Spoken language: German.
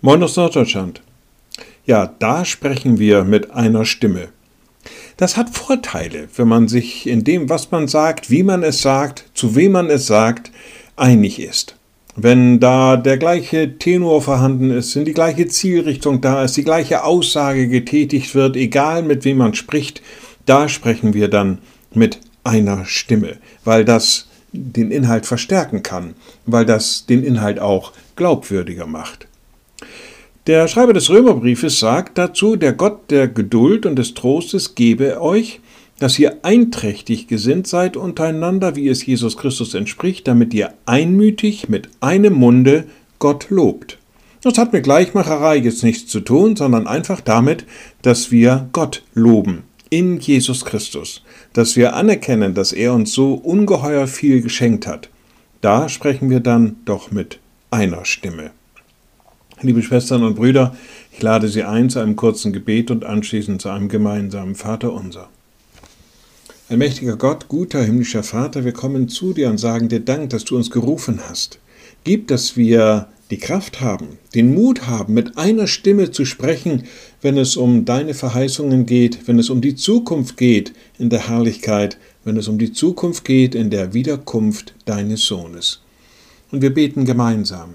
Moin aus Norddeutschland. Ja, da sprechen wir mit einer Stimme. Das hat Vorteile, wenn man sich in dem, was man sagt, wie man es sagt, zu wem man es sagt, einig ist. Wenn da der gleiche Tenor vorhanden ist, wenn die gleiche Zielrichtung da ist, die gleiche Aussage getätigt wird, egal mit wem man spricht, da sprechen wir dann mit einer Stimme, weil das den Inhalt verstärken kann, weil das den Inhalt auch glaubwürdiger macht. Der Schreiber des Römerbriefes sagt dazu, der Gott der Geduld und des Trostes gebe euch, dass ihr einträchtig gesinnt seid untereinander, wie es Jesus Christus entspricht, damit ihr einmütig mit einem Munde Gott lobt. Das hat mit Gleichmacherei jetzt nichts zu tun, sondern einfach damit, dass wir Gott loben in Jesus Christus, dass wir anerkennen, dass er uns so ungeheuer viel geschenkt hat. Da sprechen wir dann doch mit einer Stimme. Liebe Schwestern und Brüder, ich lade Sie ein zu einem kurzen Gebet und anschließend zu einem gemeinsamen Vater unser. Allmächtiger Gott, guter himmlischer Vater, wir kommen zu dir und sagen dir Dank, dass du uns gerufen hast. Gib, dass wir die Kraft haben, den Mut haben, mit einer Stimme zu sprechen, wenn es um deine Verheißungen geht, wenn es um die Zukunft geht in der Herrlichkeit, wenn es um die Zukunft geht in der Wiederkunft deines Sohnes. Und wir beten gemeinsam.